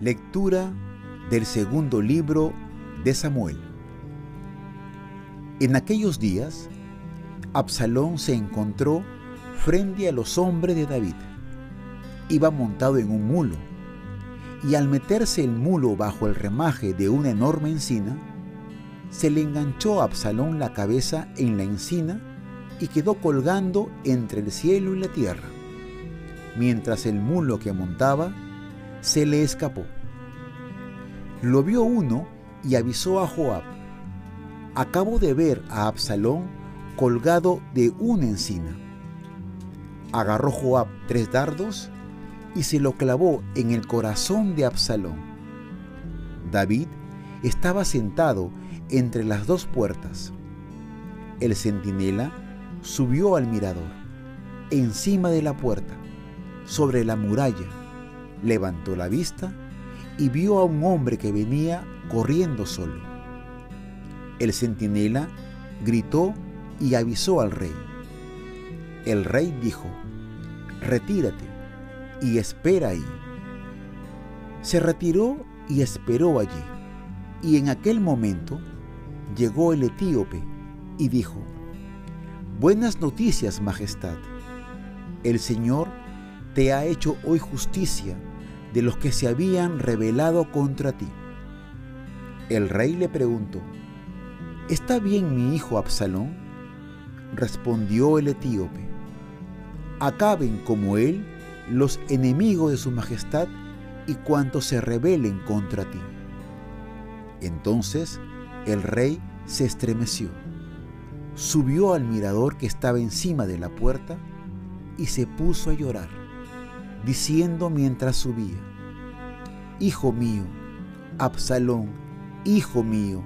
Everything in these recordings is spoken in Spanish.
Lectura del segundo libro de Samuel. En aquellos días, Absalón se encontró frente a los hombres de David. Iba montado en un mulo, y al meterse el mulo bajo el remaje de una enorme encina, se le enganchó a Absalón la cabeza en la encina y quedó colgando entre el cielo y la tierra, mientras el mulo que montaba se le escapó. Lo vio uno y avisó a Joab. Acabo de ver a Absalón colgado de una encina. Agarró Joab tres dardos y se lo clavó en el corazón de Absalón. David estaba sentado entre las dos puertas. El centinela subió al mirador, encima de la puerta, sobre la muralla, levantó la vista y vio a un hombre que venía corriendo solo. El centinela gritó y avisó al rey. El rey dijo, retírate y espera ahí. Se retiró y esperó allí. Y en aquel momento llegó el etíope y dijo, Buenas noticias, Majestad. El Señor te ha hecho hoy justicia de los que se habían rebelado contra ti. El rey le preguntó, ¿Está bien mi hijo Absalón? Respondió el etíope, acaben como él los enemigos de su majestad y cuantos se rebelen contra ti. Entonces el rey se estremeció, subió al mirador que estaba encima de la puerta y se puso a llorar diciendo mientras subía, Hijo mío, Absalón, hijo mío,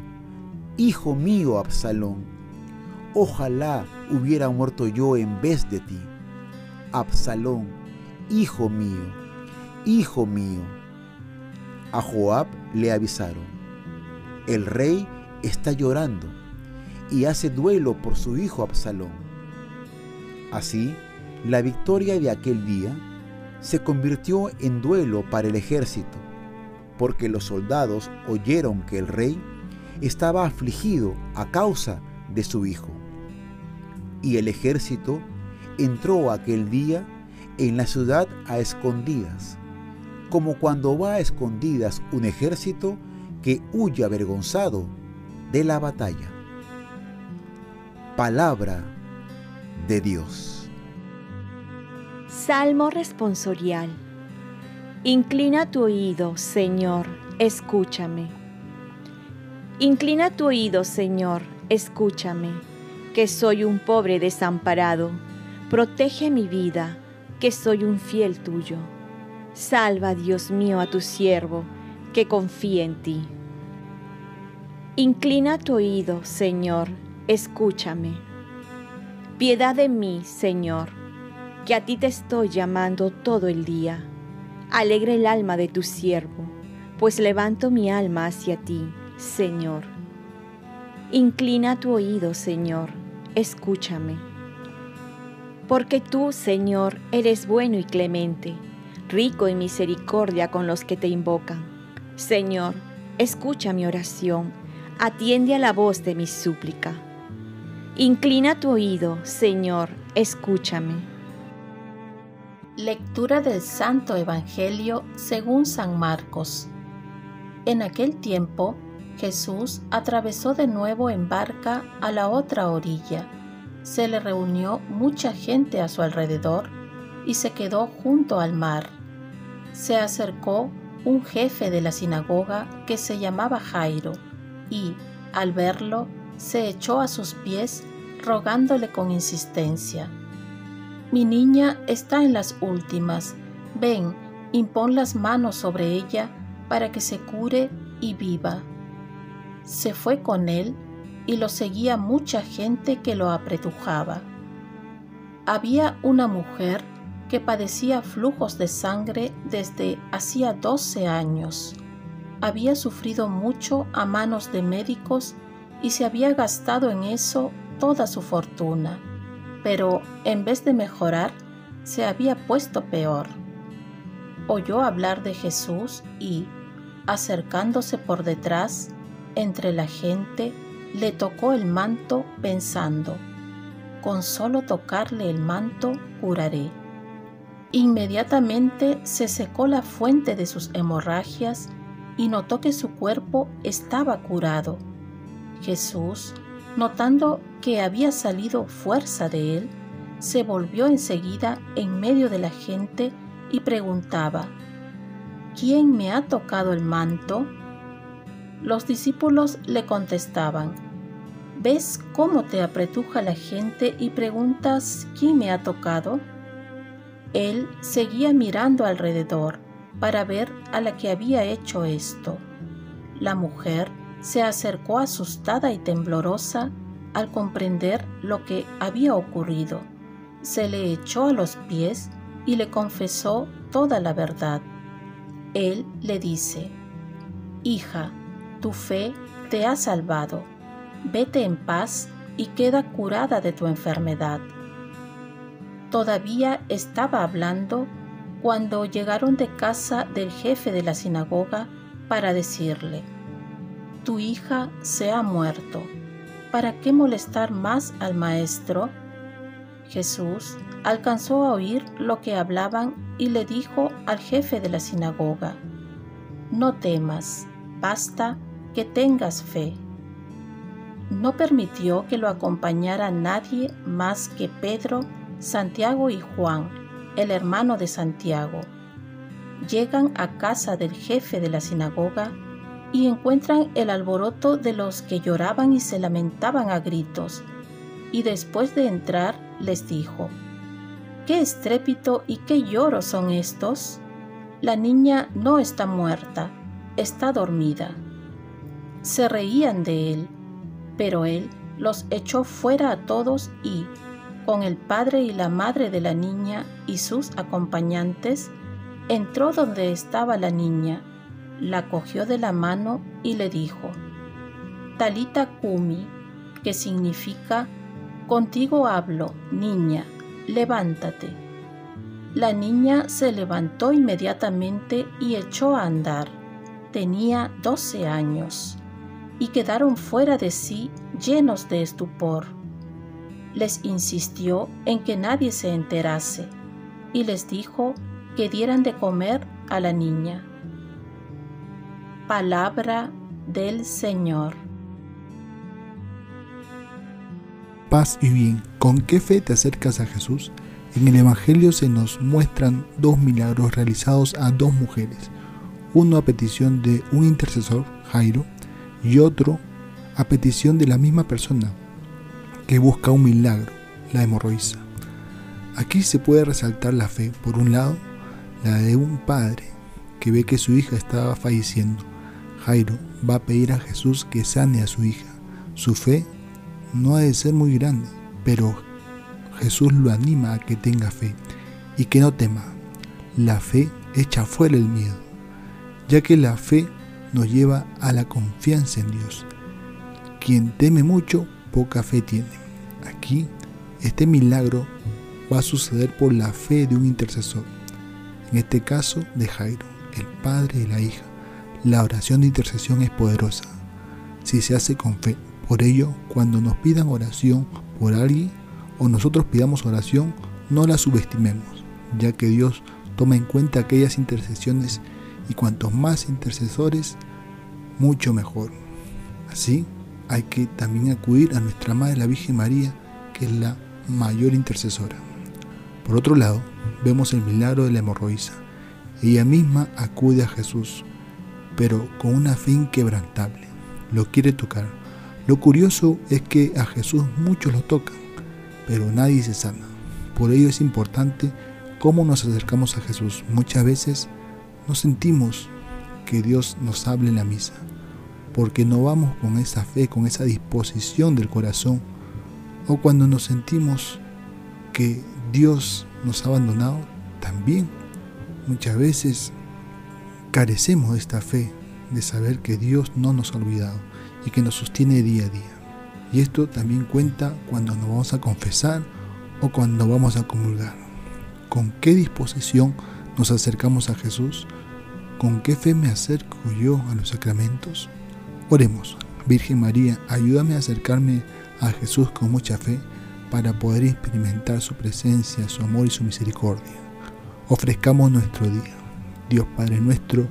hijo mío, Absalón, ojalá hubiera muerto yo en vez de ti. Absalón, hijo mío, hijo mío. A Joab le avisaron, el rey está llorando y hace duelo por su hijo Absalón. Así, la victoria de aquel día se convirtió en duelo para el ejército, porque los soldados oyeron que el rey estaba afligido a causa de su hijo. Y el ejército entró aquel día en la ciudad a escondidas, como cuando va a escondidas un ejército que huye avergonzado de la batalla. Palabra de Dios. Salmo responsorial. Inclina tu oído, Señor, escúchame. Inclina tu oído, Señor, escúchame, que soy un pobre desamparado. Protege mi vida, que soy un fiel tuyo. Salva, Dios mío, a tu siervo, que confía en ti. Inclina tu oído, Señor, escúchame. Piedad de mí, Señor que a ti te estoy llamando todo el día. Alegre el alma de tu siervo, pues levanto mi alma hacia ti, Señor. Inclina tu oído, Señor, escúchame. Porque tú, Señor, eres bueno y clemente, rico en misericordia con los que te invocan. Señor, escucha mi oración, atiende a la voz de mi súplica. Inclina tu oído, Señor, escúchame. Lectura del Santo Evangelio según San Marcos. En aquel tiempo, Jesús atravesó de nuevo en barca a la otra orilla. Se le reunió mucha gente a su alrededor y se quedó junto al mar. Se acercó un jefe de la sinagoga que se llamaba Jairo y, al verlo, se echó a sus pies rogándole con insistencia mi niña está en las últimas. Ven, impón las manos sobre ella para que se cure y viva. Se fue con él y lo seguía mucha gente que lo apretujaba. Había una mujer que padecía flujos de sangre desde hacía doce años. Había sufrido mucho a manos de médicos y se había gastado en eso toda su fortuna, pero en vez de mejorar, se había puesto peor. Oyó hablar de Jesús y, acercándose por detrás, entre la gente, le tocó el manto pensando, con solo tocarle el manto curaré. Inmediatamente se secó la fuente de sus hemorragias y notó que su cuerpo estaba curado. Jesús, notando que había salido fuerza de él, se volvió enseguida en medio de la gente y preguntaba, ¿quién me ha tocado el manto? Los discípulos le contestaban, ¿ves cómo te apretuja la gente y preguntas quién me ha tocado? Él seguía mirando alrededor para ver a la que había hecho esto. La mujer se acercó asustada y temblorosa al comprender lo que había ocurrido. Se le echó a los pies y le confesó toda la verdad. Él le dice, Hija, tu fe te ha salvado. Vete en paz y queda curada de tu enfermedad. Todavía estaba hablando cuando llegaron de casa del jefe de la sinagoga para decirle, Tu hija se ha muerto. ¿Para qué molestar más al maestro? Jesús alcanzó a oír lo que hablaban y le dijo al jefe de la sinagoga, No temas, basta que tengas fe. No permitió que lo acompañara nadie más que Pedro, Santiago y Juan, el hermano de Santiago. Llegan a casa del jefe de la sinagoga y encuentran el alboroto de los que lloraban y se lamentaban a gritos. Y después de entrar les dijo, ¿qué estrépito y qué lloro son estos? La niña no está muerta, está dormida. Se reían de él, pero él los echó fuera a todos y, con el padre y la madre de la niña y sus acompañantes, entró donde estaba la niña, la cogió de la mano y le dijo, Talita Kumi, que significa, Contigo hablo, niña, levántate. La niña se levantó inmediatamente y echó a andar. Tenía doce años, y quedaron fuera de sí llenos de estupor les insistió en que nadie se enterase y les dijo que dieran de comer a la niña. Palabra del Señor. Paz y bien, ¿con qué fe te acercas a Jesús? En el Evangelio se nos muestran dos milagros realizados a dos mujeres, uno a petición de un intercesor, Jairo, y otro a petición de la misma persona, que busca un milagro, la hemorroísa. Aquí se puede resaltar la fe, por un lado, la de un padre que ve que su hija estaba falleciendo. Jairo va a pedir a Jesús que sane a su hija. Su fe no ha de ser muy grande, pero Jesús lo anima a que tenga fe y que no tema. La fe echa fuera el miedo, ya que la fe nos lleva a la confianza en Dios. Quien teme mucho poca fe tiene. Aquí, este milagro va a suceder por la fe de un intercesor, en este caso de Jairo, el padre de la hija. La oración de intercesión es poderosa si se hace con fe. Por ello, cuando nos pidan oración por alguien o nosotros pidamos oración, no la subestimemos, ya que Dios toma en cuenta aquellas intercesiones y cuantos más intercesores, mucho mejor. Así, hay que también acudir a nuestra Madre la Virgen María, que es la mayor intercesora. Por otro lado, vemos el milagro de la hemorroísa. Ella misma acude a Jesús, pero con una fe inquebrantable. Lo quiere tocar. Lo curioso es que a Jesús muchos lo tocan, pero nadie se sana. Por ello es importante cómo nos acercamos a Jesús. Muchas veces no sentimos que Dios nos hable en la misa porque no vamos con esa fe, con esa disposición del corazón, o cuando nos sentimos que Dios nos ha abandonado, también muchas veces carecemos de esta fe, de saber que Dios no nos ha olvidado y que nos sostiene día a día. Y esto también cuenta cuando nos vamos a confesar o cuando vamos a comulgar. ¿Con qué disposición nos acercamos a Jesús? ¿Con qué fe me acerco yo a los sacramentos? Oremos, Virgen María, ayúdame a acercarme a Jesús con mucha fe para poder experimentar su presencia, su amor y su misericordia. Ofrezcamos nuestro día. Dios Padre nuestro,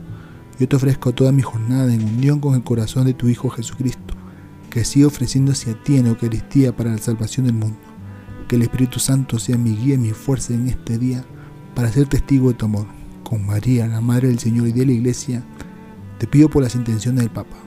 yo te ofrezco toda mi jornada en unión con el corazón de tu Hijo Jesucristo, que sigue ofreciéndose a ti en Eucaristía para la salvación del mundo. Que el Espíritu Santo sea mi guía y mi fuerza en este día para ser testigo de tu amor. Con María, la Madre del Señor y de la Iglesia, te pido por las intenciones del Papa.